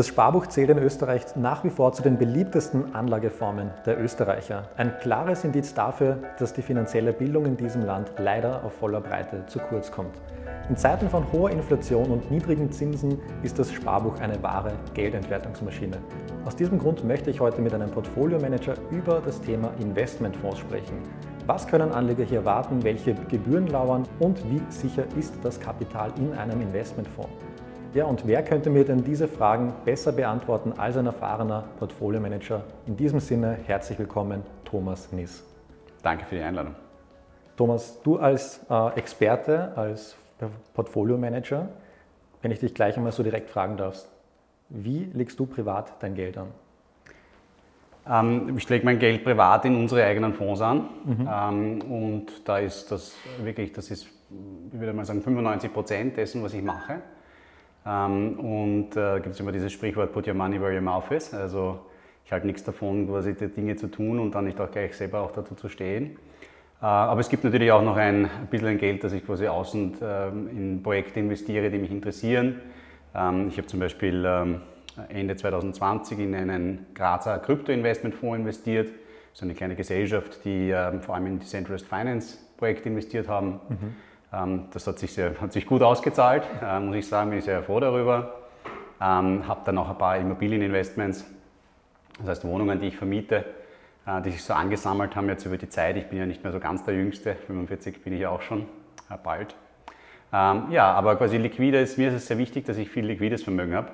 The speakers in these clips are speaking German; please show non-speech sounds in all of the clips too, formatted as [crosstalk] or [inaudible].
Das Sparbuch zählt in Österreich nach wie vor zu den beliebtesten Anlageformen der Österreicher. Ein klares Indiz dafür, dass die finanzielle Bildung in diesem Land leider auf voller Breite zu kurz kommt. In Zeiten von hoher Inflation und niedrigen Zinsen ist das Sparbuch eine wahre Geldentwertungsmaschine. Aus diesem Grund möchte ich heute mit einem Portfolio-Manager über das Thema Investmentfonds sprechen. Was können Anleger hier warten, welche Gebühren lauern und wie sicher ist das Kapital in einem Investmentfonds? Ja, und wer könnte mir denn diese Fragen besser beantworten als ein erfahrener Portfolio-Manager? In diesem Sinne herzlich willkommen, Thomas Niss. Danke für die Einladung. Thomas, du als äh, Experte, als Portfolio-Manager, wenn ich dich gleich einmal so direkt fragen darf, wie legst du privat dein Geld an? Ähm, ich lege mein Geld privat in unsere eigenen Fonds an mhm. ähm, und da ist das wirklich, das ist, ich würde mal sagen, 95 Prozent dessen, was ich mache. Ähm, und äh, gibt es immer dieses Sprichwort, put your money where your mouth is. Also ich halte nichts davon, quasi die Dinge zu tun und dann nicht auch gleich selber auch dazu zu stehen. Äh, aber es gibt natürlich auch noch ein, bisschen Geld, das ich quasi außen ähm, in Projekte investiere, die mich interessieren. Ähm, ich habe zum Beispiel ähm, Ende 2020 in einen Grazer Krypto-Investmentfonds investiert. Das ist eine kleine Gesellschaft, die ähm, vor allem in Decentralized Finance Projekte investiert haben. Mhm. Ähm, das hat sich, sehr, [laughs] hat sich gut ausgezahlt, äh, muss ich sagen, bin ich sehr froh darüber. Ähm, habe dann auch ein paar Immobilieninvestments, das heißt Wohnungen, die ich vermiete, äh, die sich so angesammelt haben jetzt über die Zeit. Ich bin ja nicht mehr so ganz der Jüngste, 45 bin ich ja auch schon, äh, bald. Ähm, ja, aber quasi liquides, mir ist es sehr wichtig, dass ich viel liquides Vermögen habe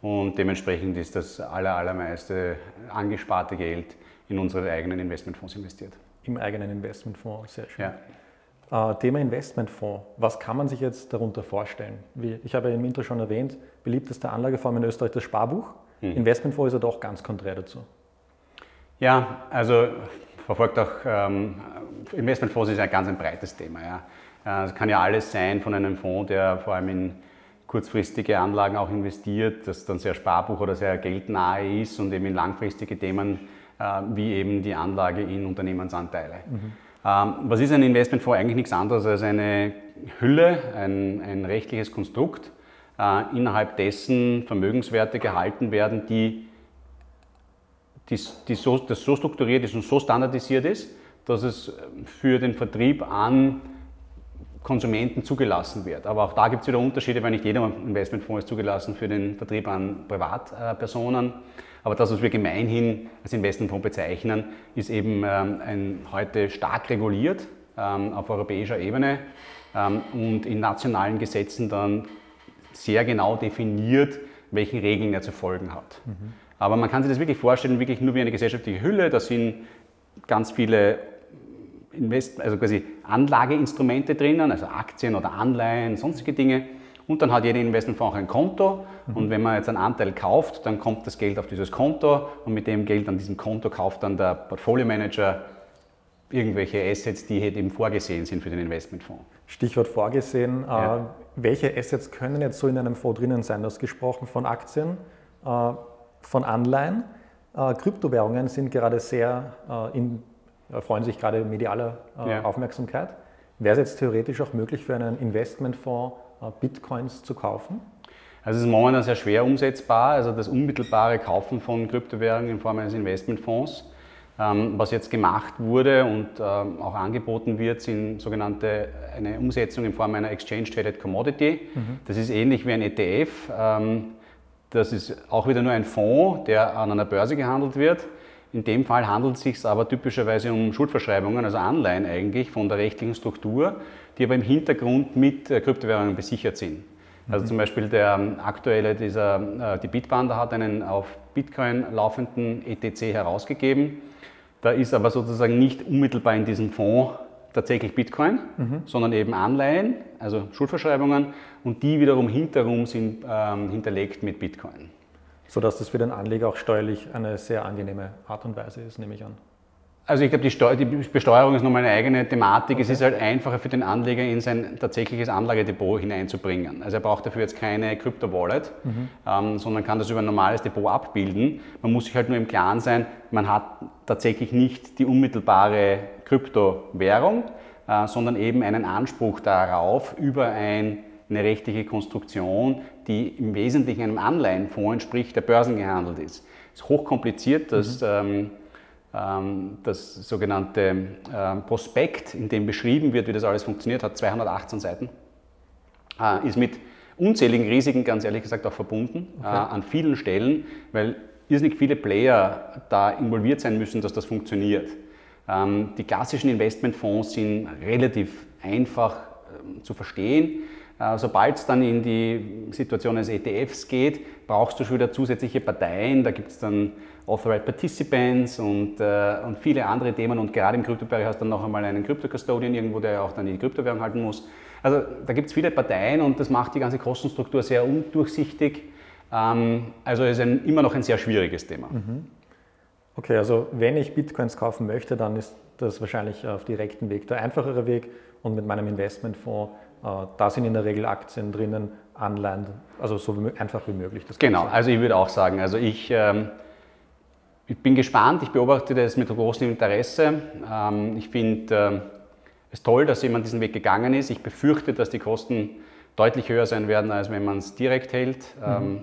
und dementsprechend ist das aller, allermeiste angesparte Geld in unsere eigenen Investmentfonds investiert. Im eigenen Investmentfonds, sehr schön. Ja. Äh, Thema Investmentfonds. Was kann man sich jetzt darunter vorstellen? Wie, ich habe im Intro schon erwähnt, beliebteste Anlageform in Österreich das Sparbuch. Mhm. Investmentfonds ist ja doch ganz konträr dazu. Ja, also verfolgt auch, ähm, Investmentfonds ist ein ganz ein breites Thema. Ja. Es kann ja alles sein von einem Fonds, der vor allem in kurzfristige Anlagen auch investiert, das dann sehr Sparbuch oder sehr geldnahe ist und eben in langfristige Themen äh, wie eben die Anlage in Unternehmensanteile. Mhm. Ähm, was ist ein Investmentfonds? Eigentlich nichts anderes als eine Hülle, ein, ein rechtliches Konstrukt, äh, innerhalb dessen Vermögenswerte gehalten werden, die, die, die so, das so strukturiert ist und so standardisiert ist, dass es für den Vertrieb an Konsumenten zugelassen wird. Aber auch da gibt es wieder Unterschiede, weil nicht jeder Investmentfonds ist zugelassen für den Vertrieb an Privatpersonen. Aber das, was wir gemeinhin als Investmentfonds bezeichnen, ist eben ähm, ein, heute stark reguliert ähm, auf europäischer Ebene ähm, und in nationalen Gesetzen dann sehr genau definiert, welchen Regeln er zu folgen hat. Mhm. Aber man kann sich das wirklich vorstellen, wirklich nur wie eine gesellschaftliche Hülle. Da sind ganz viele Invest also quasi Anlageinstrumente drinnen, also Aktien oder Anleihen, sonstige Dinge. Und dann hat jeder Investmentfonds auch ein Konto. Mhm. Und wenn man jetzt einen Anteil kauft, dann kommt das Geld auf dieses Konto und mit dem Geld an diesem Konto kauft dann der Portfolio Manager irgendwelche Assets, die halt eben vorgesehen sind für den Investmentfonds. Stichwort vorgesehen. Äh, ja. Äh, welche Assets können jetzt so in einem Fonds drinnen sein? Du hast gesprochen von Aktien, äh, von Anleihen. Äh, Kryptowährungen sind gerade sehr äh, in, freuen sich gerade medialer äh, ja. Aufmerksamkeit. Wäre es jetzt theoretisch auch möglich für einen Investmentfonds, äh, Bitcoins zu kaufen? Also es ist momentan sehr schwer umsetzbar, also das unmittelbare Kaufen von Kryptowährungen in Form eines Investmentfonds. Ähm, was jetzt gemacht wurde und ähm, auch angeboten wird, sind sogenannte eine Umsetzung in Form einer Exchange Traded Commodity. Mhm. Das ist ähnlich wie ein ETF. Ähm, das ist auch wieder nur ein Fonds, der an einer Börse gehandelt wird. In dem Fall handelt es sich aber typischerweise um Schuldverschreibungen, also Anleihen eigentlich von der rechtlichen Struktur die aber im Hintergrund mit äh, Kryptowährungen besichert sind. Also mhm. zum Beispiel der ähm, aktuelle, dieser, äh, die Bitpanda hat einen auf Bitcoin laufenden ETC herausgegeben. Da ist aber sozusagen nicht unmittelbar in diesem Fonds tatsächlich Bitcoin, mhm. sondern eben Anleihen, also Schuldverschreibungen und die wiederum hinterrum sind ähm, hinterlegt mit Bitcoin. Sodass das für den Anleger auch steuerlich eine sehr angenehme Art und Weise ist, nehme ich an. Also ich glaube, die, die, Besteuerung ist nochmal eine eigene Thematik. Okay. Es ist halt einfacher für den Anleger, in sein tatsächliches Anlagedepot hineinzubringen. Also er braucht dafür jetzt keine Krypto-Wallet, mhm. ähm, sondern kann das über ein normales Depot abbilden. Man muss sich halt nur im Klaren sein, man hat tatsächlich nicht die unmittelbare Kryptowährung, äh, sondern eben einen Anspruch darauf über ein, eine rechtliche Konstruktion, die im Wesentlichen einem Anleihenfonds entspricht, der börsengehandelt ist. Es ist hochkompliziert, das, mhm. ähm, ähm, das sogenannte ähm, Prospekt, in dem beschrieben wird, wie das alles funktioniert, hat 218 Seiten, äh, ist mit unzähligen Risiken, ganz ehrlich gesagt, auch verbunden, okay. äh, an vielen Stellen, weil irrsinnig viele Player da involviert sein müssen, dass das funktioniert. Ähm, die klassischen Investmentfonds sind relativ einfach ähm, zu verstehen. Äh, Sobald es dann in die Situation eines ETFs geht, brauchst du schon wieder zusätzliche Parteien. Da gibt es dann Authorized Participants und, äh, und viele andere Themen. Und gerade im Kryptobereich hast du dann noch einmal einen Krypto-Custodian irgendwo, der auch dann die Kryptowährung halten muss. Also da gibt es viele Parteien und das macht die ganze Kostenstruktur sehr undurchsichtig. Ähm, also ist ein, immer noch ein sehr schwieriges Thema. Mhm. Okay, also wenn ich Bitcoins kaufen möchte, dann ist das wahrscheinlich auf direktem Weg der einfachere Weg und mit meinem Investmentfonds, da sind in der Regel Aktien drinnen, Anleihen, also so einfach wie möglich. genau, also ich würde auch sagen, also ich, ähm, ich bin gespannt, ich beobachte das mit großem Interesse. Ähm, ich finde äh, es toll, dass jemand diesen Weg gegangen ist. Ich befürchte, dass die Kosten deutlich höher sein werden, als wenn man es direkt hält. Mhm. Ähm,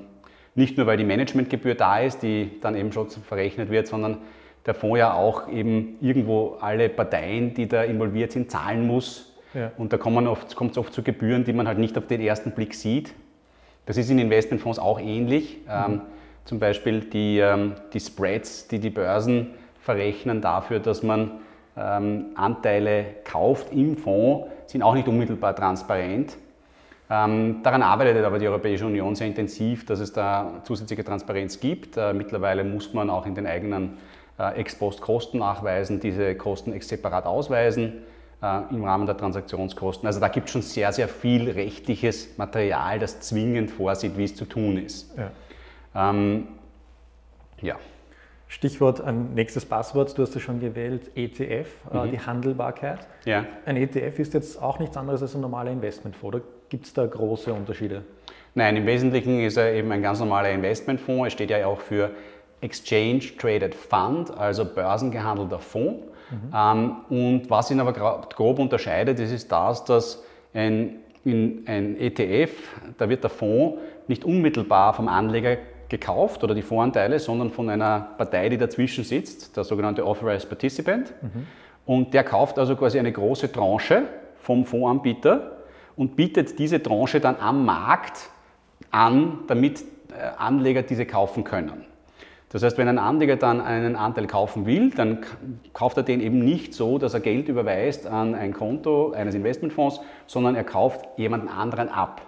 nicht nur, weil die Managementgebühr da ist, die dann eben schon verrechnet wird, sondern der Fonds ja auch eben irgendwo alle Parteien, die da involviert sind, zahlen muss. Ja. Und da kommt es oft, oft zu Gebühren, die man halt nicht auf den ersten Blick sieht. Das ist in Investmentfonds auch ähnlich. Mhm. Ähm, zum Beispiel die, ähm, die Spreads, die die Börsen verrechnen dafür, dass man ähm, Anteile kauft im Fonds, sind auch nicht unmittelbar transparent. Ähm, daran arbeitet aber die Europäische Union sehr intensiv, dass es da zusätzliche Transparenz gibt. Äh, mittlerweile muss man auch in den eigenen äh, Ex-Post-Kosten nachweisen, diese Kosten separat ausweisen äh, im Rahmen der Transaktionskosten. Also da gibt es schon sehr, sehr viel rechtliches Material, das zwingend vorsieht, wie es zu tun ist. Ja. Ähm, ja. Stichwort ein nächstes Passwort, du hast es schon gewählt, ETF, äh, mhm. die Handelbarkeit. Ja. Ein ETF ist jetzt auch nichts anderes als ein normaler Investmentfonds, oder gibt es da große Unterschiede? Nein, im Wesentlichen ist er eben ein ganz normaler Investmentfonds. Es steht ja auch für Exchange Traded Fund, also börsengehandelter Fonds. Mhm. Und was ihn aber grob unterscheidet, ist, ist das, dass ein, ein ETF, da wird der Fonds nicht unmittelbar vom Anleger gekauft oder die Voranteile, sondern von einer Partei, die dazwischen sitzt, der sogenannte Authorized Participant. Mhm. Und der kauft also quasi eine große Tranche vom Fondsanbieter und bietet diese Tranche dann am Markt an, damit äh, Anleger diese kaufen können. Das heißt, wenn ein Anleger dann einen Anteil kaufen will, dann kauft er den eben nicht so, dass er Geld überweist an ein Konto eines Investmentfonds, sondern er kauft jemanden anderen ab.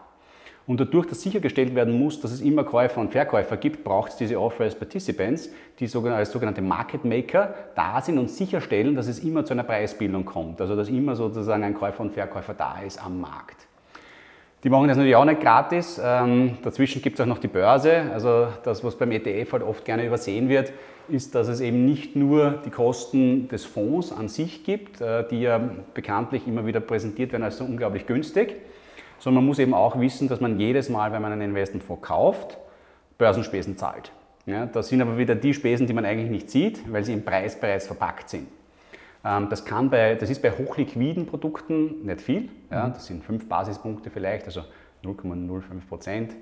Und dadurch, dass sichergestellt werden muss, dass es immer Käufer und Verkäufer gibt, braucht es diese Authorized Participants, die als sogenannte Market Maker da sind und sicherstellen, dass es immer zu einer Preisbildung kommt. Also dass immer sozusagen ein Käufer und Verkäufer da ist am Markt. Die machen das natürlich auch nicht gratis. Ähm, dazwischen gibt es auch noch die Börse. Also das, was beim ETF halt oft gerne übersehen wird, ist, dass es eben nicht nur die Kosten des Fonds an sich gibt, äh, die ja bekanntlich immer wieder präsentiert werden als so unglaublich günstig, sondern man muss eben auch wissen, dass man jedes Mal, wenn man einen Investmentfonds kauft, Börsenspesen zahlt. Ja, das sind aber wieder die Spesen, die man eigentlich nicht sieht, weil sie im Preis bereits verpackt sind. Ähm, das, kann bei, das ist bei hochliquiden Produkten nicht viel, ja, mhm. das sind fünf Basispunkte vielleicht, also 0,05 Prozent.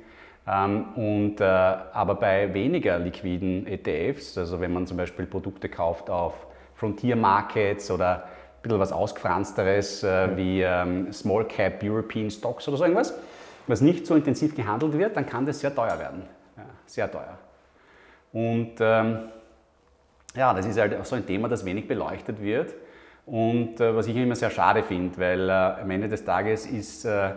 Ähm, und, äh, aber bei weniger liquiden ETFs, also wenn man zum Beispiel Produkte kauft auf Frontier Markets oder bisschen was ausgefransteres äh, wie ähm, Small Cap European Stocks oder so irgendwas, was nicht so intensiv gehandelt wird, dann kann das sehr teuer werden. Ja, sehr teuer. Und ähm, ja, das ist halt auch so ein Thema, das wenig beleuchtet wird und äh, was ich immer sehr schade finde, weil äh, am Ende des Tages ist äh,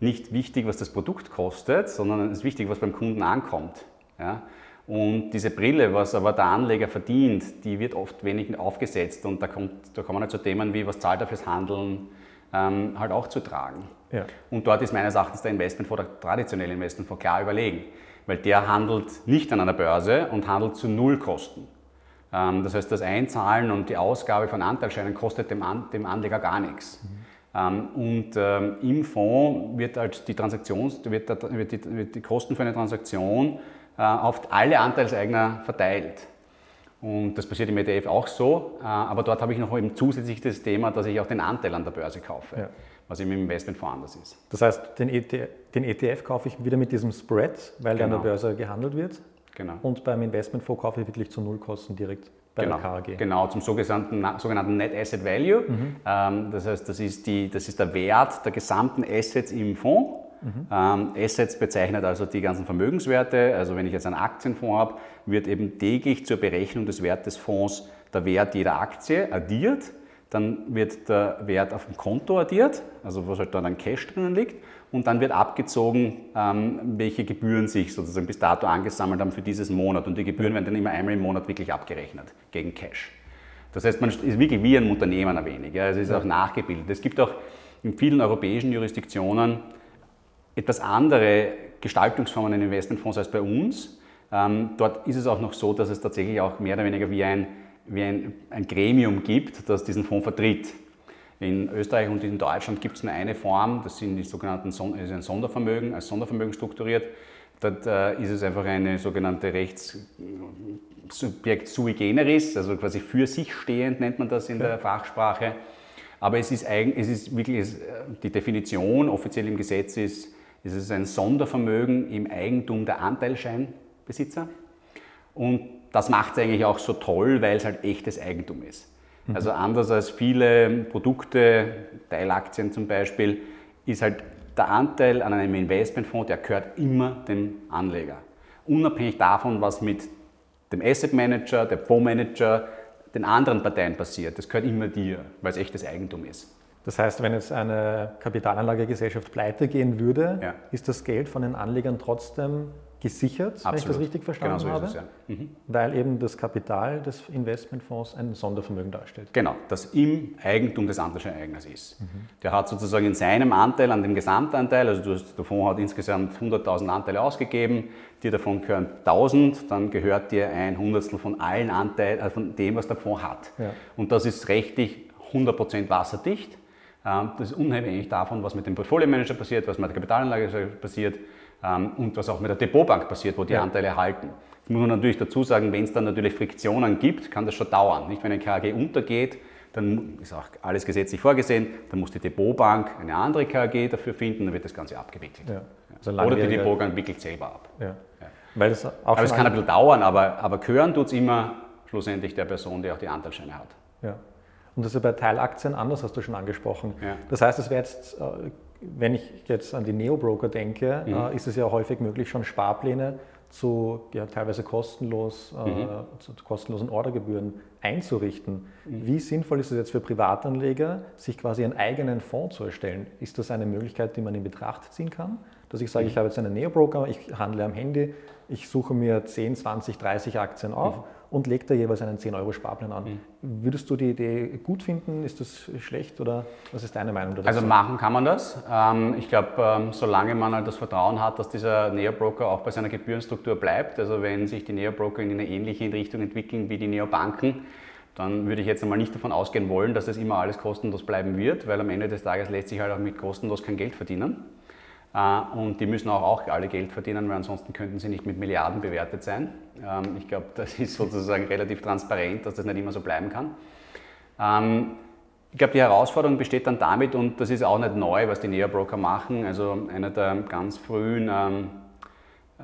nicht wichtig, was das Produkt kostet, sondern es ist wichtig, was beim Kunden ankommt. Ja? Und diese Brille, was aber der Anleger verdient, die wird oft wenig aufgesetzt und da, kommt, da kommen halt so Themen wie, was zahlt er fürs Handeln, ähm, halt auch zu tragen. Ja. Und dort ist meines Erachtens der Investmentfonds, der traditionelle Investmentfonds klar überlegen, weil der handelt nicht an einer Börse und handelt zu Nullkosten. Ähm, das heißt, das Einzahlen und die Ausgabe von Anteilscheinen kostet dem, dem Anleger gar nichts. Mhm. Und ähm, im Fonds wird halt die Transaktions, wird, die, wird die Kosten für eine Transaktion äh, auf alle Anteilseigner verteilt. Und das passiert im ETF auch so, äh, aber dort habe ich noch eben zusätzlich das Thema, dass ich auch den Anteil an der Börse kaufe. Ja. was im Investmentfonds anders ist. Das heißt, den ETF, den ETF kaufe ich wieder mit diesem Spread, weil der an der Genau. Börse gehandelt wird. Genau. Und beim Investmentfonds kaufe ich wirklich zu Nullkosten direkt bei genau, der KAG. Genau, zum sogenannten, sogenannten Net Asset Value. Ähm, das heißt, das ist, die, das ist der Wert der gesamten Assets im Fonds. Ähm, Assets bezeichnet also die ganzen Vermögenswerte. Also wenn ich jetzt einen Aktienfonds habe, wird eben täglich zur Berechnung des Wertes des Fonds der Wert jeder Aktie addiert. Dann wird der Wert auf dem Konto addiert, also was halt dann an Cash drinnen liegt. Und dann wird abgezogen, ähm, welche Gebühren sich sozusagen bis dato angesammelt haben für dieses Monat. Und die Gebühren werden dann immer einmal im Monat wirklich abgerechnet gegen Cash. Das heißt, man ist wirklich wie ein Unternehmen ein wenig. Ja. Es ist auch nachgebildet. Es gibt auch in vielen europäischen Jurisdiktionen etwas andere Gestaltungsformen in Investmentfonds als bei uns. Ähm, dort ist es auch noch so, dass es tatsächlich auch mehr oder weniger wie ein, wie ein, ein Gremium gibt, das diesen Fonds vertritt. In Österreich und in Deutschland gibt es nur eine Form, das sind die sogenannten Son ist ein Sondervermögen, als Sondervermögen strukturiert. Dort äh, ist es einfach eine sogenannte Rechtssubjekt sui generis, also quasi für sich stehend nennt man das in der Fachsprache. Aber es ist, eigen, es ist wirklich, es, die Definition offiziell im Gesetz ist, es ist ein Sondervermögen im Eigentum der Anteilscheinbesitzer. Und das macht es eigentlich auch so toll, weil es halt echtes Eigentum ist. Also anders als viele Produkte, Teilaktien zum Beispiel, ist halt der Anteil an einem Investmentfonds, der gehört immer dem Anleger. Unabhängig davon, was mit dem Asset Manager, dem Fondsmanager, den anderen Parteien passiert. Das gehört immer dir, weil es echtes Eigentum ist. Das heißt, wenn jetzt eine Kapitalanlagegesellschaft pleite gehen würde, Ja. ist das Geld von den Anlegern trotzdem gesichert, wenn ich das richtig verstanden genau so habe? Es, ja. Mhm. Weil eben das Kapital des Investmentfonds ein Sondervermögen darstellt. Genau, das im Eigentum des Anteilscheineigners ist. Der hat sozusagen in seinem Anteil an dem Gesamtanteil, also der Fonds hat insgesamt 100.000 Anteile ausgegeben, dir davon gehören 1000, dann gehört dir ein Hundertstel von allen Anteilen, also von dem, was der Fonds hat. Ja. Und das ist rechtlich 100% wasserdicht. Ähm, Das ist unabhängig davon, was mit dem Portfolio-Manager passiert, was mit der Kapitalanlage passiert ähm, und was auch mit der Depotbank passiert, wo die Ja. Anteile halten. Das muss man natürlich dazu sagen, wenn es dann natürlich Friktionen gibt, kann das schon dauern. Nicht, wenn ein KAG untergeht, dann ist auch alles gesetzlich vorgesehen, dann muss die Depotbank eine andere KAG dafür finden, dann wird das Ganze abgewickelt. Ja. Also Oder die Depotbank wickelt selber ab. Ja. Weil es auch Aber es kann ein bisschen dauern, aber, aber gehören tut es immer schlussendlich der Person, die auch die Anteilsscheine hat. Ja. Und das ist ja bei Teilaktien anders, hast du schon angesprochen. Ja. Das heißt, es wäre jetzt, äh, wenn ich jetzt an die Neo-Broker denke, Mhm. äh, ist es ja häufig möglich, schon Sparpläne zu ja, teilweise kostenlos, äh, Mhm. zu kostenlosen Ordergebühren einzurichten. Mhm. Wie sinnvoll ist es jetzt für Privatanleger, sich quasi einen eigenen Fonds zu erstellen? Ist das eine Möglichkeit, die man in Betracht ziehen kann? Dass ich sage, Mhm. ich habe jetzt einen Neo-Broker, ich handle am Handy, ich suche mir 10, 20, 30 Aktien auf Mhm. Und lege da jeweils einen 10-Euro-Sparplan an. Würdest du die Idee gut finden? Ist das schlecht oder was ist deine Meinung dazu? Also machen kann man das. Ähm, Ich glaube, ähm, solange man halt das Vertrauen hat, dass dieser Neobroker auch bei seiner Gebührenstruktur bleibt, also wenn sich die Neobroker in eine ähnliche Richtung entwickeln wie die Neobanken, dann würde ich jetzt einmal nicht davon ausgehen wollen, dass das immer alles kostenlos bleiben wird, weil am Ende des Tages lässt sich halt auch mit kostenlos kein Geld verdienen. Äh, Und die müssen auch, auch alle Geld verdienen, weil ansonsten könnten sie nicht mit Milliarden bewertet sein. Ähm, Ich glaube, [laughs] das ist sozusagen relativ transparent, dass das nicht immer so bleiben kann. Ähm, Ich glaube, die Herausforderung besteht dann damit, und das ist auch nicht neu, was die Neobroker machen. Also einer der ganz frühen ähm,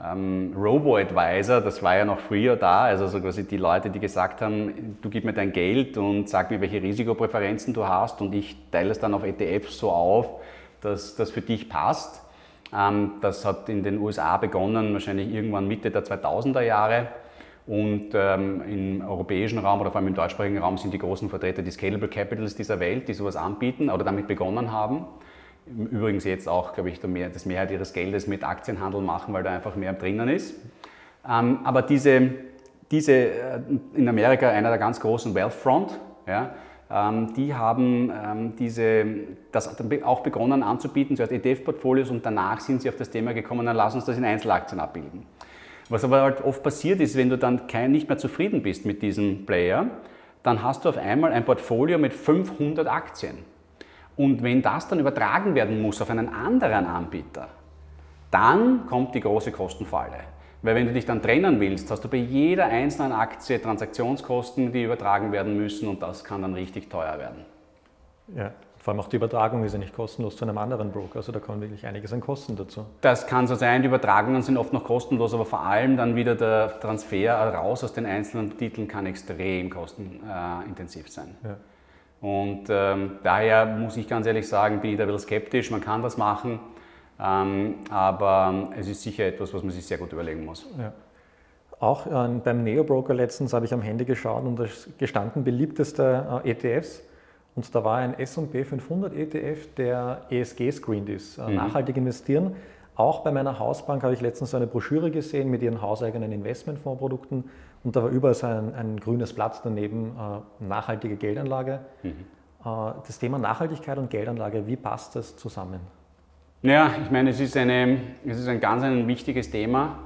ähm, Robo-Advisor, das war ja noch früher da, also so quasi die Leute, die gesagt haben, du gib mir dein Geld und sag mir, welche Risikopräferenzen du hast und ich teile es dann auf ETFs so auf, dass das für dich passt. Ähm, das hat in den USA begonnen, wahrscheinlich irgendwann Mitte der 2000er Jahre. Und ähm, im europäischen Raum oder vor allem im deutschsprachigen Raum sind die großen Vertreter die Scalable Capitals dieser Welt, die sowas anbieten oder damit begonnen haben. Übrigens jetzt auch, glaube ich, das Mehrheit ihres Geldes mit Aktienhandel machen, weil da einfach mehr drinnen ist. Ähm, aber diese, diese äh, in Amerika einer der ganz großen Wealthfront, ja, ähm, die haben ähm, diese, das auch begonnen anzubieten, zuerst ETF-Portfolios und danach sind sie auf das Thema gekommen, dann lass uns das in Einzelaktien abbilden. Was aber halt oft passiert ist, wenn du dann kein, nicht mehr zufrieden bist mit diesem Player, dann hast du auf einmal ein Portfolio mit 500 Aktien. Und wenn das dann übertragen werden muss auf einen anderen Anbieter, dann kommt die große Kostenfalle. Weil wenn du dich dann trennen willst, hast du bei jeder einzelnen Aktie Transaktionskosten, die übertragen werden müssen und das kann dann richtig teuer werden. Ja. Vor allem auch die Übertragung ist ja nicht kostenlos zu einem anderen Broker, also da kommt wirklich einiges an Kosten dazu. Das kann so sein, die Übertragungen sind oft noch kostenlos, aber vor allem dann wieder der Transfer raus aus den einzelnen Titeln kann extrem kostenintensiv sein. Ja. Und ähm, daher muss ich ganz ehrlich sagen, bin ich da ein bisschen skeptisch, man kann das machen, aber es ist sicher etwas, was man sich sehr gut überlegen muss. Ja. Auch äh, beim Neo-Broker letztens habe ich am Handy geschaut und da gestanden beliebteste äh, ETFs und da war ein S&P 500 ETF, der ESG-screened ist, äh, mhm. nachhaltig investieren. Auch bei meiner Hausbank habe ich letztens so eine Broschüre gesehen mit ihren hauseigenen Investmentfondsprodukten und da war überall so ein, ein grünes Blatt daneben, äh, nachhaltige Geldanlage. Mhm. Äh, das Thema Nachhaltigkeit und Geldanlage, wie passt das zusammen? Ja, ich meine, es ist, eine, es ist ein ganz ein wichtiges Thema.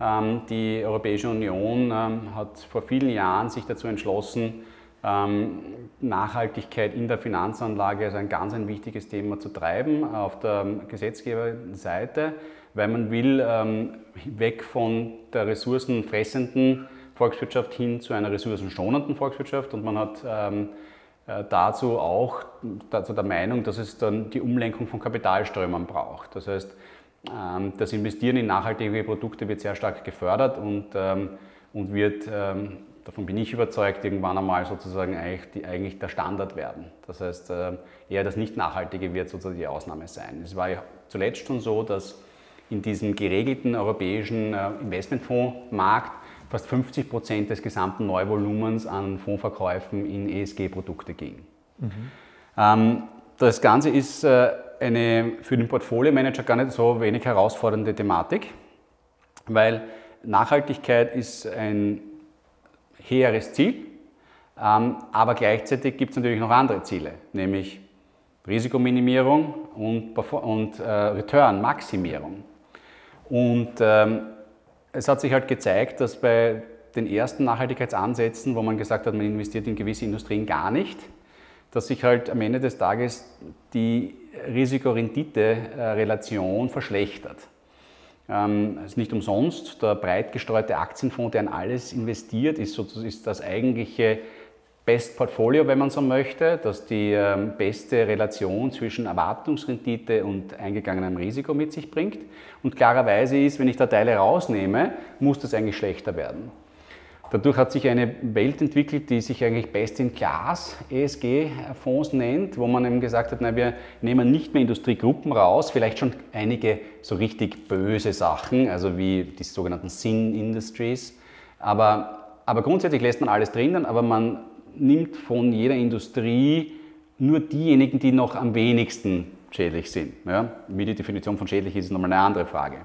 Ähm, die Europäische Union ähm, hat vor vielen Jahren sich dazu entschlossen, ähm, Nachhaltigkeit in der Finanzanlage als ein ganz ein wichtiges Thema zu treiben auf der Gesetzgeberseite, weil man will ähm, weg von der ressourcenfressenden Volkswirtschaft hin zu einer ressourcenschonenden Volkswirtschaft und man hat ähm, äh, dazu auch dazu der Meinung, dass es dann die Umlenkung von Kapitalströmen braucht. Das heißt, das Investieren in nachhaltige Produkte wird sehr stark gefördert und, und wird davon bin ich überzeugt, irgendwann einmal sozusagen eigentlich, eigentlich der Standard werden. Das heißt, äh, eher das Nicht-Nachhaltige wird sozusagen die Ausnahme sein. Es war ja zuletzt schon so, dass in diesem geregelten europäischen äh, Investmentfondsmarkt fast 50 Prozent des gesamten Neuvolumens an Fondsverkäufen in ESG-Produkte ging. Mhm. Das Ganze ist äh, eine für den Portfolio-Manager gar nicht so wenig herausfordernde Thematik, weil Nachhaltigkeit ist ein hehres Ziel, ähm, aber gleichzeitig gibt es natürlich noch andere Ziele, nämlich Risikominimierung und, und äh, Return-Maximierung. Und ähm, es hat sich halt gezeigt, dass bei den ersten Nachhaltigkeitsansätzen, wo man gesagt hat, man investiert in gewisse Industrien gar nicht, dass sich halt am Ende des Tages die Risikorendite-Relation verschlechtert. Ähm, ist nicht umsonst. Der breit gestreute Aktienfonds, der in alles investiert, ist, sozusagen, ist das eigentliche Best Portfolio, wenn man so möchte, das die ähm, beste Relation zwischen Erwartungsrendite und eingegangenem Risiko mit sich bringt. Und klarerweise ist, wenn ich da Teile rausnehme, muss das eigentlich schlechter werden. Dadurch hat sich eine Welt entwickelt, die sich eigentlich Best in Class ESG-Fonds nennt, wo man eben gesagt hat, na, wir nehmen nicht mehr Industriegruppen raus, vielleicht schon einige so richtig böse Sachen, also wie die sogenannten Sin Industries, aber, aber grundsätzlich lässt man alles drinnen, aber man nimmt von jeder Industrie nur diejenigen, die noch am wenigsten schädlich sind. Ja? Wie die Definition von schädlich ist, ist nochmal eine andere Frage.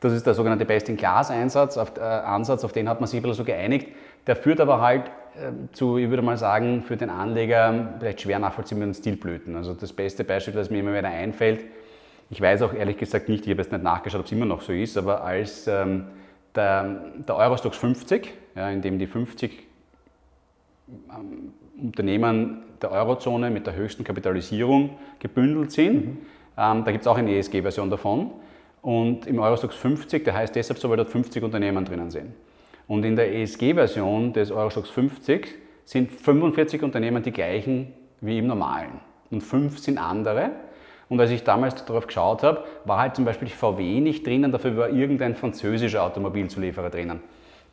Das ist der sogenannte Best-in-Class-Ansatz, auf, äh, auf den hat man sich so geeinigt. Der führt aber halt äh, zu, ich würde mal sagen, für den Anleger vielleicht schwer nachvollziehbaren Stilblüten. Also das beste Beispiel, das mir immer wieder einfällt, ich weiß auch ehrlich gesagt nicht, ich habe jetzt nicht nachgeschaut, ob es immer noch so ist, aber als ähm, der, der Eurostox 50, ja, in dem die 50 ähm, Unternehmen der Eurozone mit der höchsten Kapitalisierung gebündelt sind, mhm. ähm, da gibt es auch eine ESG-Version davon. Und im Eurostox 50, der heißt deshalb so, weil dort 50 Unternehmen drinnen sind. Und in der ESG-Version des Eurostox 50 sind 45 Unternehmen die gleichen wie im normalen. Und fünf sind andere. Und als ich damals darauf geschaut habe, war halt zum Beispiel VW nicht drinnen, dafür war irgendein französischer Automobilzulieferer drinnen.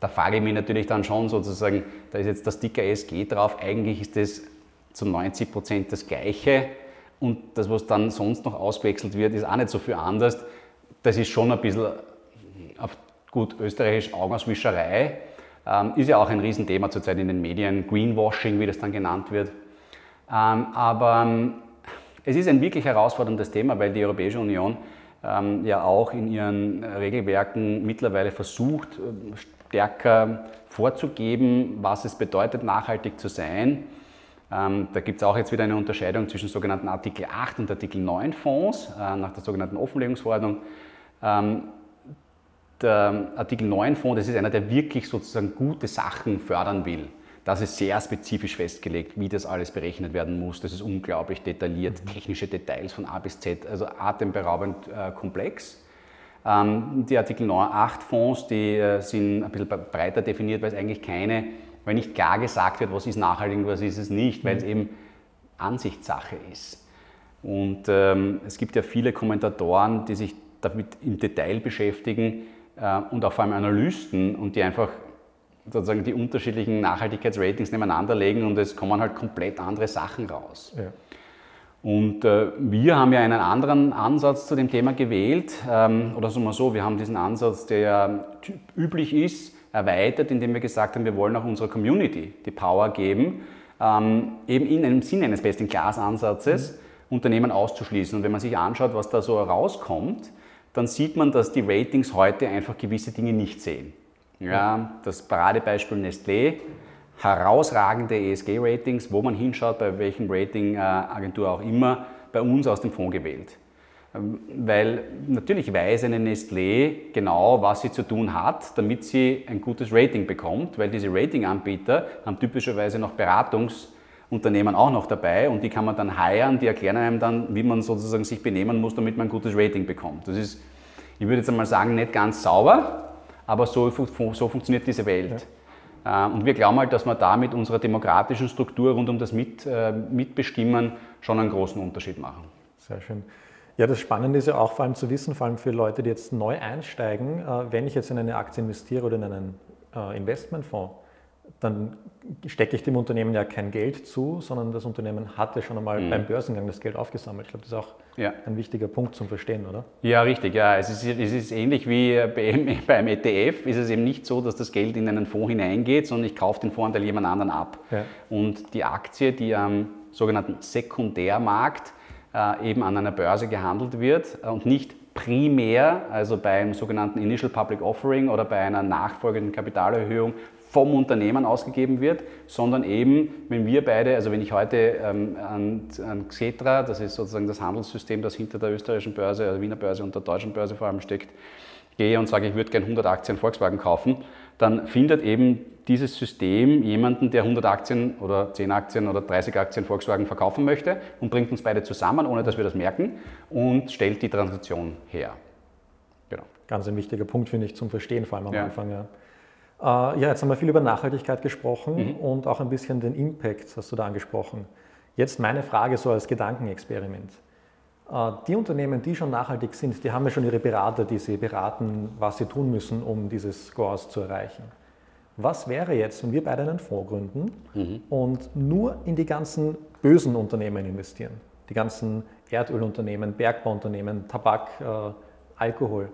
Da frage ich mich natürlich dann schon sozusagen, da ist jetzt das Sticker ESG drauf, eigentlich ist das zu 90 Prozent das Gleiche und das, was dann sonst noch ausgewechselt wird, ist auch nicht so viel anders das ist schon ein bisschen auf gut österreichisch Augenauswischerei. Ähm, ist ja auch ein Riesenthema zurzeit in den Medien, Greenwashing, wie das dann genannt wird. Ähm, aber ähm, es ist ein wirklich herausforderndes Thema, weil die Europäische Union ähm, ja auch in ihren Regelwerken mittlerweile versucht, äh, stärker vorzugeben, was es bedeutet, nachhaltig zu sein. Ähm, da gibt es auch jetzt wieder eine Unterscheidung zwischen sogenannten Artikel 8 und Artikel 9 Fonds äh, nach der sogenannten Offenlegungsverordnung. Ähm, der Artikel 9 Fonds, das ist einer, der wirklich sozusagen gute Sachen fördern will. Das ist sehr spezifisch festgelegt, wie das alles berechnet werden muss. Das ist unglaublich detailliert, technische Details von A bis Z, also atemberaubend äh, komplex. Ähm, die Artikel 9, 8 Fonds, die äh, sind ein bisschen breiter definiert, weil es eigentlich keine, weil nicht klar gesagt wird, was ist nachhaltig und was ist es nicht, weil es mhm. eben Ansichtssache ist. Und ähm, es gibt ja viele Kommentatoren, die sich damit im Detail beschäftigen äh, und auch vor allem Analysten und die einfach sozusagen die unterschiedlichen Nachhaltigkeitsratings nebeneinander legen und es kommen halt komplett andere Sachen raus. Ja. Und äh, wir haben ja einen anderen Ansatz zu dem Thema gewählt, ähm, oder sagen wir so, wir haben diesen Ansatz, der ja üblich ist, erweitert, indem wir gesagt haben, wir wollen auch unserer Community die Power geben, ähm, eben in einem Sinne eines Best-in-Class-Ansatzes mhm. Unternehmen auszuschließen. Und wenn man sich anschaut, was da so herauskommt, dann sieht man, dass die Ratings heute einfach gewisse Dinge nicht sehen. Ja, das Paradebeispiel Nestlé, herausragende ESG-Ratings, wo man hinschaut, bei welchem Ratingagentur auch immer, bei uns aus dem Fonds gewählt. Ähm, weil natürlich weiß eine Nestlé genau, was sie zu tun hat, damit sie ein gutes Rating bekommt, weil diese Ratinganbieter haben typischerweise noch Beratungsunternehmen auch noch dabei und die kann man dann heiren, die erklären einem dann, wie man sozusagen sich benehmen muss, damit man ein gutes Rating bekommt. Das ist, ich würde jetzt einmal sagen, nicht ganz sauber, aber so, so funktioniert diese Welt. Ja. Ähm, und wir glauben halt, dass wir da mit unserer demokratischen Struktur rund um das mit, äh, Mitbestimmen schon einen großen Unterschied machen. Sehr schön. Ja, das Spannende ist ja auch vor allem zu wissen, vor allem für Leute, die jetzt neu einsteigen, äh, wenn ich jetzt in eine Aktie investiere oder in einen äh, Investmentfonds, dann stecke ich dem Unternehmen ja kein Geld zu, sondern das Unternehmen hatte schon einmal mhm. beim Börsengang das Geld aufgesammelt. Ich glaube, das ist auch ja. ein wichtiger Punkt zum Verstehen, oder? Ja, richtig. Ja. Es, ist, es ist ähnlich wie [laughs] beim ETF, ist es eben nicht so, dass das Geld in einen Fonds hineingeht, sondern ich kaufe den Fondsanteil jemand anderen ab. Ja. Und die Aktie, die am sogenannten Sekundärmarkt äh, eben an einer Börse gehandelt wird und nicht primär, also beim sogenannten Initial Public Offering oder bei einer nachfolgenden Kapitalerhöhung vom Unternehmen ausgegeben wird, sondern eben, wenn wir beide, also wenn ich heute ähm, an, an Xetra, das ist sozusagen das Handelssystem, das hinter der österreichischen Börse, also Wiener Börse und der deutschen Börse vor allem steckt, gehe und sage, ich würde gerne 100 Aktien Volkswagen kaufen, dann findet eben dieses System jemanden, der 100 Aktien oder 10 Aktien oder 30 Aktien Volkswagen verkaufen möchte und bringt uns beide zusammen, ohne dass wir das merken und stellt die Transaktion her. Genau. Ganz ein wichtiger Punkt, finde ich, zum Verstehen, vor allem am ja. Anfang. Ja. Äh, ja, jetzt haben wir viel über Nachhaltigkeit gesprochen mhm. und auch ein bisschen den Impact hast du da angesprochen. Jetzt meine Frage so als Gedankenexperiment. Äh, die Unternehmen, die schon nachhaltig sind, die haben ja schon ihre Berater, die sie beraten, was sie tun müssen, um diese Scores zu erreichen. Was wäre jetzt, wenn wir beide einen Fonds gründen mhm. und nur in die ganzen bösen Unternehmen investieren? Die ganzen Erdölunternehmen, Bergbauunternehmen, Tabak, äh, Alkohol.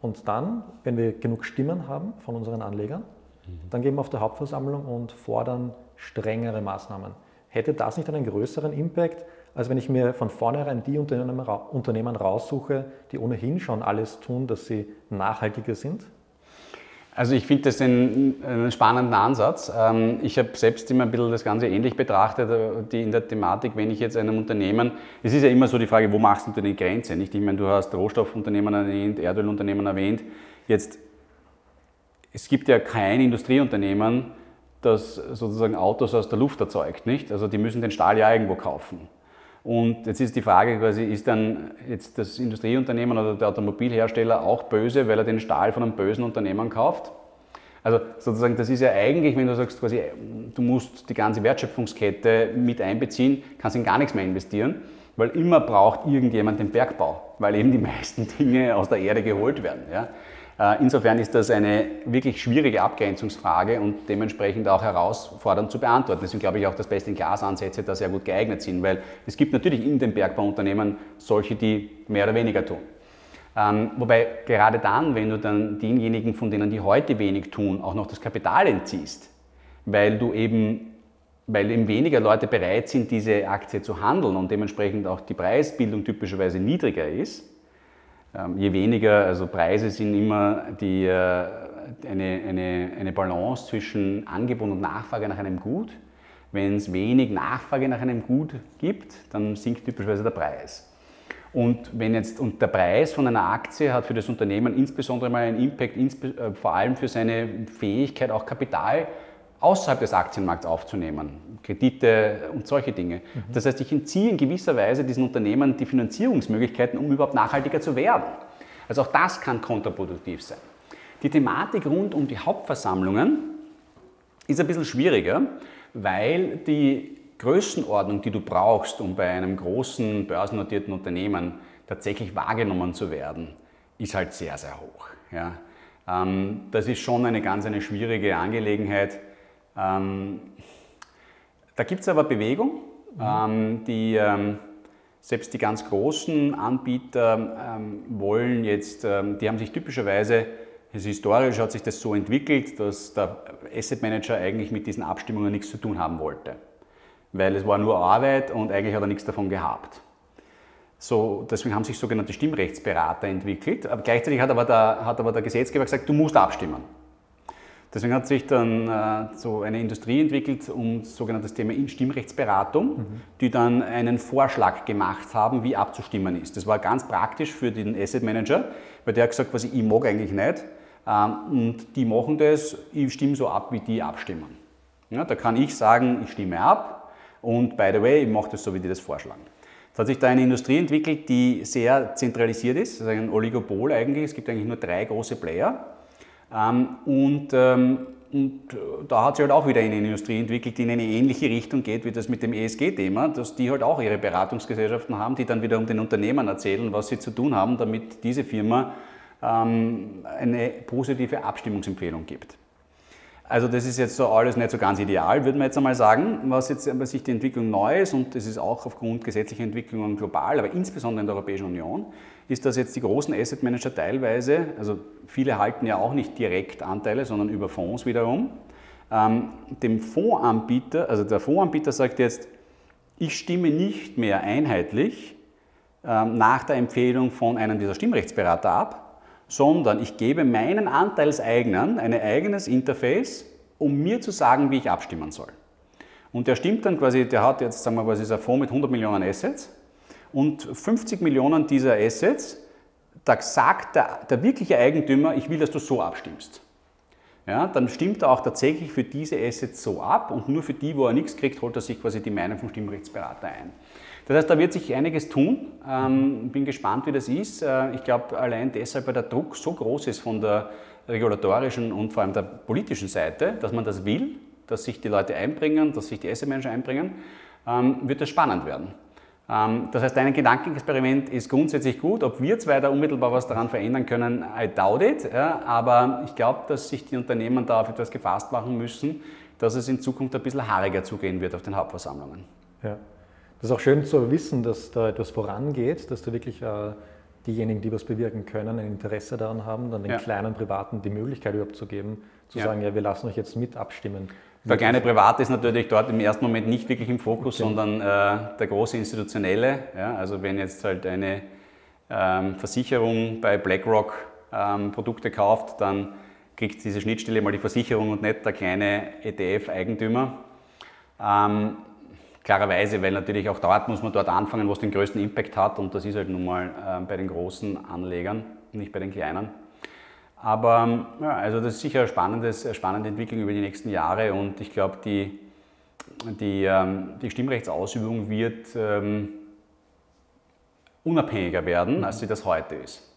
Und dann, wenn wir genug Stimmen haben von unseren Anlegern, mhm. dann gehen wir auf der Hauptversammlung und fordern strengere Maßnahmen. Hätte das nicht einen größeren Impact, als wenn ich mir von vornherein die Unternehmen raussuche, die ohnehin schon alles tun, dass sie nachhaltiger sind? Also ich finde das einen, einen, spannenden Ansatz. Ähm, ich habe selbst immer ein bisschen das Ganze ähnlich betrachtet, äh, die in der Thematik, wenn ich jetzt einem Unternehmen, es ist ja immer so die Frage, wo machst du denn die Grenze? Nicht? Ich meine, du hast Rohstoffunternehmen erwähnt, Erdölunternehmen erwähnt. Jetzt, es gibt ja kein Industrieunternehmen, das sozusagen Autos aus der Luft erzeugt, nicht? Also die müssen den Stahl ja irgendwo kaufen. Und jetzt ist die Frage quasi, ist dann jetzt das Industrieunternehmen oder der Automobilhersteller auch böse, weil er den Stahl von einem bösen Unternehmen kauft? Also sozusagen, das ist ja eigentlich, wenn du sagst, quasi, du musst die ganze Wertschöpfungskette mit einbeziehen, kannst in gar nichts mehr investieren, weil immer braucht irgendjemand den Bergbau, weil eben die meisten [laughs] Dinge aus der Erde geholt werden. Ja? Äh, insofern ist das eine wirklich schwierige Abgrenzungsfrage und dementsprechend auch herausfordernd zu beantworten. Deswegen glaube ich auch, dass Best-in-Class-Ansätze da sehr gut geeignet sind, weil es gibt natürlich in den Bergbauunternehmen solche, die mehr oder weniger tun. Ähm, wobei gerade dann, wenn du dann denjenigen, von denen die heute wenig tun, auch noch das Kapital entziehst, weil du eben weil eben weniger Leute bereit sind, diese Aktie zu handeln und dementsprechend auch die Preisbildung typischerweise niedriger ist, je weniger, also Preise sind immer die, äh, eine, eine, eine Balance zwischen Angebot und Nachfrage nach einem Gut. Wenn es wenig Nachfrage nach einem Gut gibt, dann sinkt typischerweise der Preis. Und, wenn jetzt, und der Preis von einer Aktie hat für das Unternehmen insbesondere mal einen Impact, äh, vor allem für seine Fähigkeit, auch Kapital außerhalb des Aktienmarkts aufzunehmen, Kredite und solche Dinge. Mhm. Das heißt, ich entziehe in gewisser Weise diesen Unternehmen die Finanzierungsmöglichkeiten, um überhaupt nachhaltiger zu werden. Also auch das kann kontraproduktiv sein. Die Thematik rund um die Hauptversammlungen ist ein bisschen schwieriger, weil die Größenordnung, die du brauchst, um bei einem großen börsennotierten Unternehmen tatsächlich wahrgenommen zu werden, ist halt sehr, sehr hoch. Ja. Ähm, das ist schon eine ganz eine schwierige Angelegenheit. Ähm, da gibt es aber Bewegung, mhm. ähm, die ähm, selbst die ganz großen Anbieter ähm, wollen jetzt, ähm, die haben sich typischerweise, historisch hat sich das so entwickelt, dass der Asset Manager eigentlich mit diesen Abstimmungen nichts zu tun haben wollte. Weil es war nur Arbeit und eigentlich hat er nichts davon gehabt. So, deswegen haben sich sogenannte Stimmrechtsberater entwickelt. Aber gleichzeitig hat aber, der, hat aber der Gesetzgeber gesagt, du musst abstimmen. Deswegen hat sich dann äh, so eine Industrie entwickelt um sogenanntes Thema Stimmrechtsberatung, mhm. die dann einen Vorschlag gemacht haben, wie abzustimmen ist. Das war ganz praktisch für den Asset Manager, weil der hat gesagt, was ich mag eigentlich nicht. Ähm, und die machen das, ich stimme so ab, wie die abstimmen. Ja, da kann ich sagen, ich stimme ab und by the way, ich mache das so, wie die das vorschlagen. Es hat sich da eine Industrie entwickelt, die sehr zentralisiert ist, das ist ein Oligopol eigentlich. Es gibt eigentlich nur drei große Player. Ähm, und, ähm, und da hat sich halt auch wieder eine Industrie entwickelt, die in eine ähnliche Richtung geht wie das mit dem ESG-Thema, dass die halt auch ihre Beratungsgesellschaften haben, die dann wieder um den Unternehmern erzählen, was sie zu tun haben, damit diese Firma ähm, eine positive Abstimmungsempfehlung gibt. Also das ist jetzt so alles nicht so ganz ideal, würde man jetzt einmal sagen, was jetzt was sich die Entwicklung neu ist und das ist auch aufgrund gesetzlicher Entwicklungen global, aber insbesondere in der Europäischen Union, ist, dass jetzt die großen Asset Manager teilweise, also viele halten ja auch nicht direkt Anteile, sondern über Fonds wiederum, ähm, dem Fondsanbieter, also der Fondsanbieter sagt jetzt, ich stimme nicht mehr einheitlich ähm, nach der Empfehlung von einem dieser Stimmrechtsberater ab, sondern ich gebe meinen Anteilseignern ein eigenes Interface, um mir zu sagen, wie ich abstimmen soll. Und der stimmt dann quasi, der hat jetzt, sagen wir mal, ist ein Fonds mit 100 Millionen Assets und 50 Millionen dieser Assets, da sagt der, der wirkliche Eigentümer, ich will, dass du so abstimmst. Ja, dann stimmt er auch tatsächlich für diese Assets so ab und nur für die, wo er nichts kriegt, holt er sich quasi die Meinung vom Stimmrechtsberater ein. Das heißt, da wird sich einiges tun. Ähm, bin gespannt, wie das ist. Äh, ich glaube, allein deshalb, weil der Druck so groß ist von der regulatorischen und vor allem der politischen Seite, dass man das will, dass sich die Leute einbringen, dass sich die Asset-Manager einbringen, ähm, wird das spannend werden. Ähm, das heißt, dein Gedankenexperiment ist grundsätzlich gut. Ob wir zwei da unmittelbar was daran verändern können, I doubt it. Ja, aber ich glaube, dass sich die Unternehmen da auf etwas gefasst machen müssen, dass es in Zukunft ein bisschen haariger zugehen wird auf den Hauptversammlungen. Ja. Das ist auch schön zu wissen, dass da etwas vorangeht, dass da wirklich äh, diejenigen, die was bewirken können, ein Interesse daran haben, dann den ja. kleinen Privaten die Möglichkeit überhaupt zu geben, zu ja. sagen, ja, wir lassen euch jetzt mit abstimmen. Der kleine Private ist natürlich dort im ersten Moment nicht wirklich im Fokus, okay. sondern äh, der große Institutionelle. Ja? Also wenn jetzt halt eine ähm, Versicherung bei BlackRock ähm, Produkte kauft, dann kriegt diese Schnittstelle mal die Versicherung und nicht der kleine ETF-Eigentümer. Ähm, Klarerweise, weil natürlich auch dort muss man dort anfangen, was den größten Impact hat und das ist halt nun mal äh, bei den großen Anlegern, nicht bei den kleinen. Aber ähm, ja, also das ist sicher eine, spannendes, spannende Entwicklung über die nächsten Jahre und ich glaube, die, die, ähm, die Stimmrechtsausübung wird ähm, unabhängiger werden, als sie das heute ist.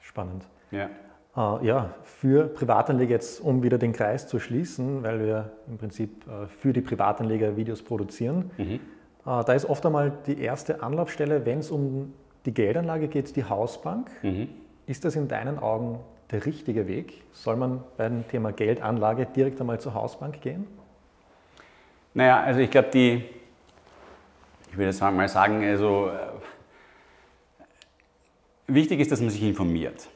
Spannend. Ja. Äh, ja, für Privatanleger jetzt, um wieder den Kreis zu schließen, weil wir im Prinzip äh, für die Privatanleger Videos produzieren. Mhm. Äh, da ist oft einmal die erste Anlaufstelle, wenn es um die Geldanlage geht, die Hausbank. Mhm. Ist das in deinen Augen der richtige Weg? Soll man beim Thema Geldanlage direkt einmal zur Hausbank gehen? Naja, also ich glaube, die, ich würde mal sagen, also wichtig ist, dass man sich informiert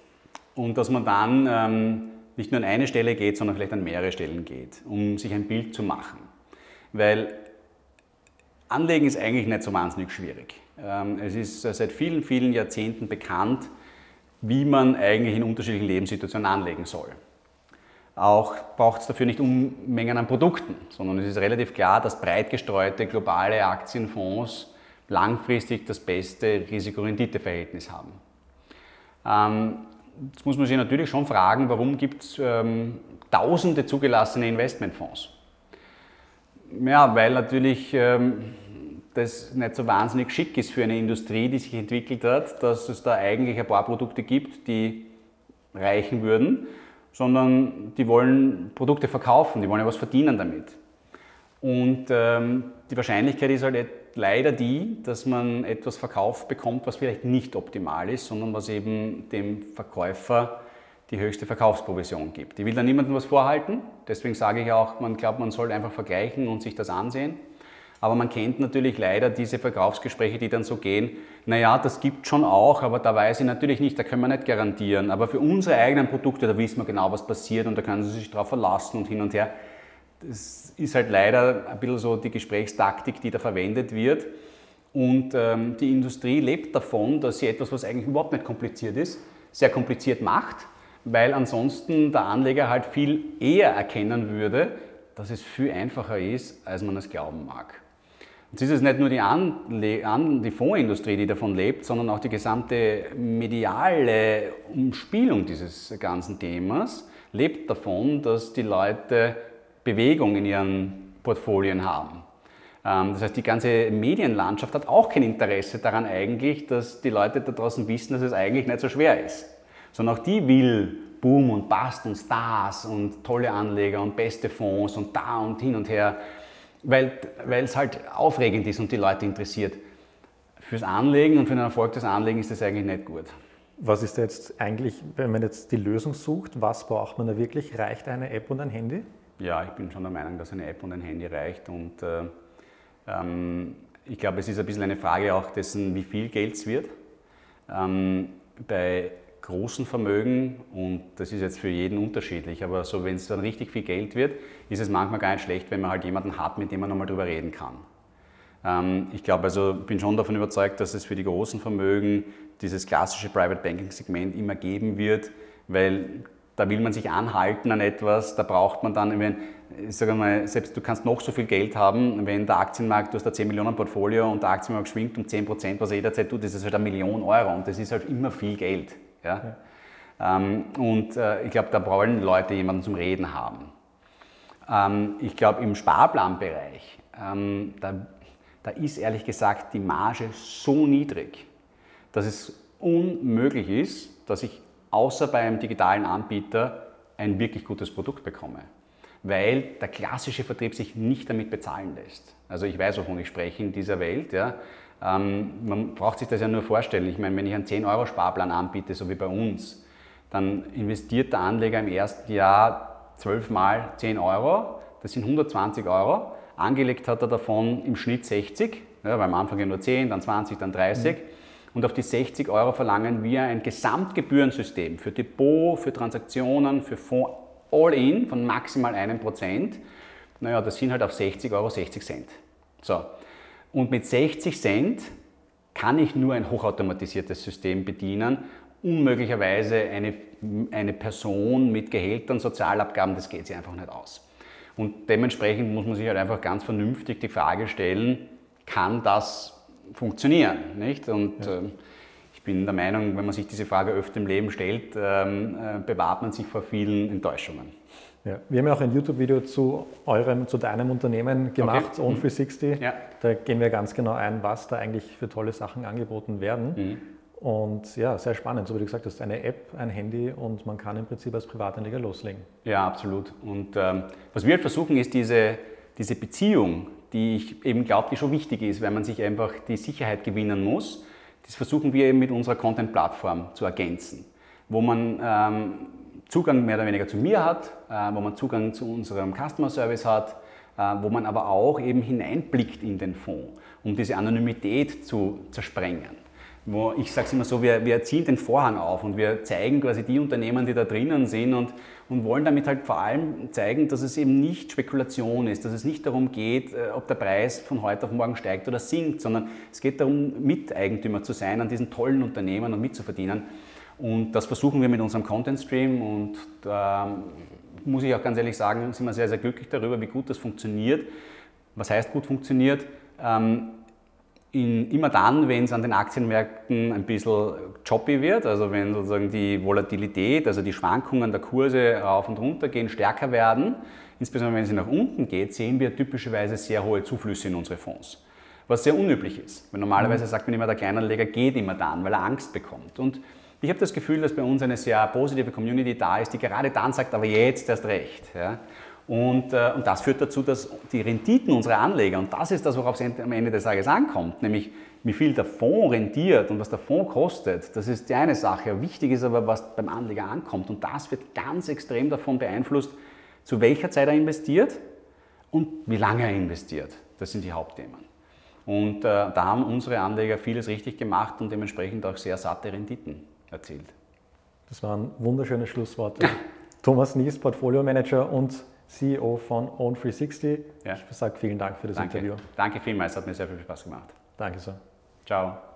und dass man dann ähm, nicht nur an eine Stelle geht, sondern vielleicht an mehrere Stellen geht, um sich ein Bild zu machen. Weil Anlegen ist eigentlich nicht so wahnsinnig schwierig. Ähm, es ist seit vielen, vielen Jahrzehnten bekannt, wie man eigentlich in unterschiedlichen Lebenssituationen anlegen soll. Auch braucht es dafür nicht Unmengen an Produkten, sondern es ist relativ klar, dass breit gestreute globale Aktienfonds langfristig das beste Risiko-Rendite-Verhältnis haben. Ähm, Jetzt muss man sich natürlich schon fragen, warum gibt es ähm, tausende zugelassene Investmentfonds? Ja, weil natürlich ähm, das nicht so wahnsinnig schick ist für eine Industrie, die sich entwickelt hat, dass es da eigentlich ein paar Produkte gibt, die reichen würden, sondern die wollen Produkte verkaufen, die wollen ja was verdienen damit. Und ähm, die Wahrscheinlichkeit ist halt leider die, dass man etwas verkauft bekommt, was vielleicht nicht optimal ist, sondern was eben dem Verkäufer die höchste Verkaufsprovision gibt. Ich will da niemandem was vorhalten, deswegen sage ich auch, man glaubt, man soll einfach vergleichen und sich das ansehen. Aber man kennt natürlich leider diese Verkaufsgespräche, die dann so gehen, naja, das gibt schon auch, aber da weiß ich natürlich nicht, da können wir nicht garantieren. Aber für unsere eigenen Produkte, da wissen wir genau, was passiert und da können Sie sich darauf verlassen und hin und her. Das ist halt leider ein bisschen so die Gesprächstaktik, die da verwendet wird. Und ähm, die Industrie lebt davon, dass sie etwas, was eigentlich überhaupt nicht kompliziert ist, sehr kompliziert macht, weil ansonsten der Anleger halt viel eher erkennen würde, dass es viel einfacher ist, als man es glauben mag. Jetzt ist es nicht nur die, Anle An die Fondsindustrie, die davon lebt, sondern auch die gesamte mediale Umspielung dieses ganzen Themas lebt davon, dass die Leute Bewegung in ihren Portfolien haben. Ähm, das heißt, die ganze Medienlandschaft hat auch kein Interesse daran eigentlich, dass die Leute da draußen wissen, dass es eigentlich nicht so schwer ist. Sondern auch die will Boom und Bust und Stars und tolle Anleger und beste Fonds und da und hin und her, weil, weil es halt aufregend ist und die Leute interessiert. Fürs Anlegen und für den Erfolg des Anlegens ist das eigentlich nicht gut. Was ist jetzt eigentlich, wenn man jetzt die Lösung sucht, was braucht man da wirklich? Reicht eine App und ein Handy? Ja, ich bin schon der Meinung, dass eine App und ein Handy reicht. Und äh, ähm, ich glaube, es ist ein bisschen eine Frage auch dessen, wie viel Geld es wird. Ähm, bei großen Vermögen, und das ist jetzt für jeden unterschiedlich, aber so wenn es dann richtig viel Geld wird, ist es manchmal gar nicht schlecht, wenn man halt jemanden hat, mit dem man nochmal drüber reden kann. Ähm, ich glaube also, bin schon davon überzeugt, dass es für die großen Vermögen dieses klassische Private Banking Segment immer geben wird, weil da will man sich anhalten an etwas, da braucht man dann, wenn, ich sage mal, selbst du kannst noch so viel Geld haben, wenn der Aktienmarkt, du hast da 10 Millionen Portfolio und der Aktienmarkt schwingt um 10 Prozent, was er jederzeit tut, das ist halt eine Million Euro und das ist halt immer viel Geld. Ja? ja. Ähm, und äh, ich glaube, da wollen Leute jemanden zum Reden haben. Ähm, ich glaube, im Sparplanbereich, ähm, da, da ist ehrlich gesagt die Marge so niedrig, dass es unmöglich ist, dass ich außer beim digitalen Anbieter ein wirklich gutes Produkt bekomme. Weil der klassische Vertrieb sich nicht damit bezahlen lässt. Also ich weiß, wovon ich spreche in dieser Welt. Ja. Ähm, man braucht sich das ja nur vorstellen. Ich meine, wenn ich einen 10-Euro-Sparplan anbiete, so wie bei uns, dann investiert der Anleger im ersten Jahr 12 mal 10 Euro. Das sind 120 Euro. Angelegt hat er davon im Schnitt 60, ja, weil am Anfang ja nur 10, dann 20, dann 30. Mhm. Und auf die 60 Euro verlangen wir ein Gesamtgebührensystem für Depot, für Transaktionen, für Fonds all-in von maximal einem Prozent. Naja, das sind halt auf 60 Euro 60 Cent. So. Und mit 60 Cent kann ich nur ein hochautomatisiertes System bedienen. Unmöglicherweise eine, eine Person mit Gehältern, Sozialabgaben, das geht sich einfach nicht aus. Und dementsprechend muss man sich halt einfach ganz vernünftig die Frage stellen, kann das funktionieren. Nicht? Und ja. äh, ich bin der Meinung, wenn man sich diese Frage öfter im Leben stellt, ähm, äh, bewahrt man sich vor vielen Enttäuschungen. Ja. Wir haben ja auch ein YouTube-Video zu eurem, zu deinem Unternehmen gemacht, okay. Own 360. Mhm. Ja. Da gehen wir ganz genau ein, was da eigentlich für tolle Sachen angeboten werden. Mhm. Und ja, sehr spannend, so wie du gesagt hast, eine App, ein Handy und man kann im Prinzip als Privatanleger loslegen. Ja, absolut. Und ähm, was wir halt versuchen, ist diese, diese Beziehung die ich eben glaube, die schon wichtig ist, weil man sich einfach die Sicherheit gewinnen muss. Das versuchen wir eben mit unserer Content-Plattform zu ergänzen, wo man ähm, Zugang mehr oder weniger zu mir hat, äh, wo man Zugang zu unserem Customer Service hat, äh, wo man aber auch eben hineinblickt in den Fonds, um diese Anonymität zu zersprengen wo ich sage es immer so, wir, wir ziehen den Vorhang auf und wir zeigen quasi die Unternehmen, die da drinnen sind und, und wollen damit halt vor allem zeigen, dass es eben nicht Spekulation ist, dass es nicht darum geht, äh, ob der Preis von heute auf morgen steigt oder sinkt, sondern es geht darum, Miteigentümer zu sein an diesen tollen Unternehmen und mitzuverdienen. Und das versuchen wir mit unserem Content Stream und da muss ich auch ganz ehrlich sagen, sind wir sehr, sehr glücklich darüber, wie gut das funktioniert. Was heißt gut funktioniert? Ähm, in, immer dann, wenn es an den Aktienmärkten ein bisschen choppy wird, also wenn sozusagen die Volatilität, also die Schwankungen der Kurse rauf und runter gehen, stärker werden, insbesondere wenn sie nach unten geht, sehen wir typischerweise sehr hohe Zuflüsse in unsere Fonds. Was sehr unüblich ist, weil normalerweise mhm. sagt man immer, der Kleinanleger geht immer dann, weil er Angst bekommt. Und ich habe das Gefühl, dass bei uns eine sehr positive Community da ist, die gerade dann sagt, aber jetzt erst recht. Ja? Und, äh, und das führt dazu, dass die Renditen unserer Anleger, und das ist das, worauf es am Ende des Tages ankommt, nämlich wie viel der Fonds rentiert und was der Fonds kostet, das ist die eine Sache. Wichtig ist aber, was beim Anleger ankommt. Und das wird ganz extrem davon beeinflusst, zu welcher Zeit er investiert und wie lange er investiert. Das sind die Hauptthemen. Und äh, da haben unsere Anleger vieles richtig gemacht und dementsprechend auch sehr satte Renditen erzielt. Das waren wunderschöne Schlussworte. Thomas Nies, Portfolio Manager und CEO von Own360. Ja. Ich sage vielen Dank für das Danke. Interview. Danke vielmals, hat mir sehr viel Spaß gemacht. Danke so. Ciao.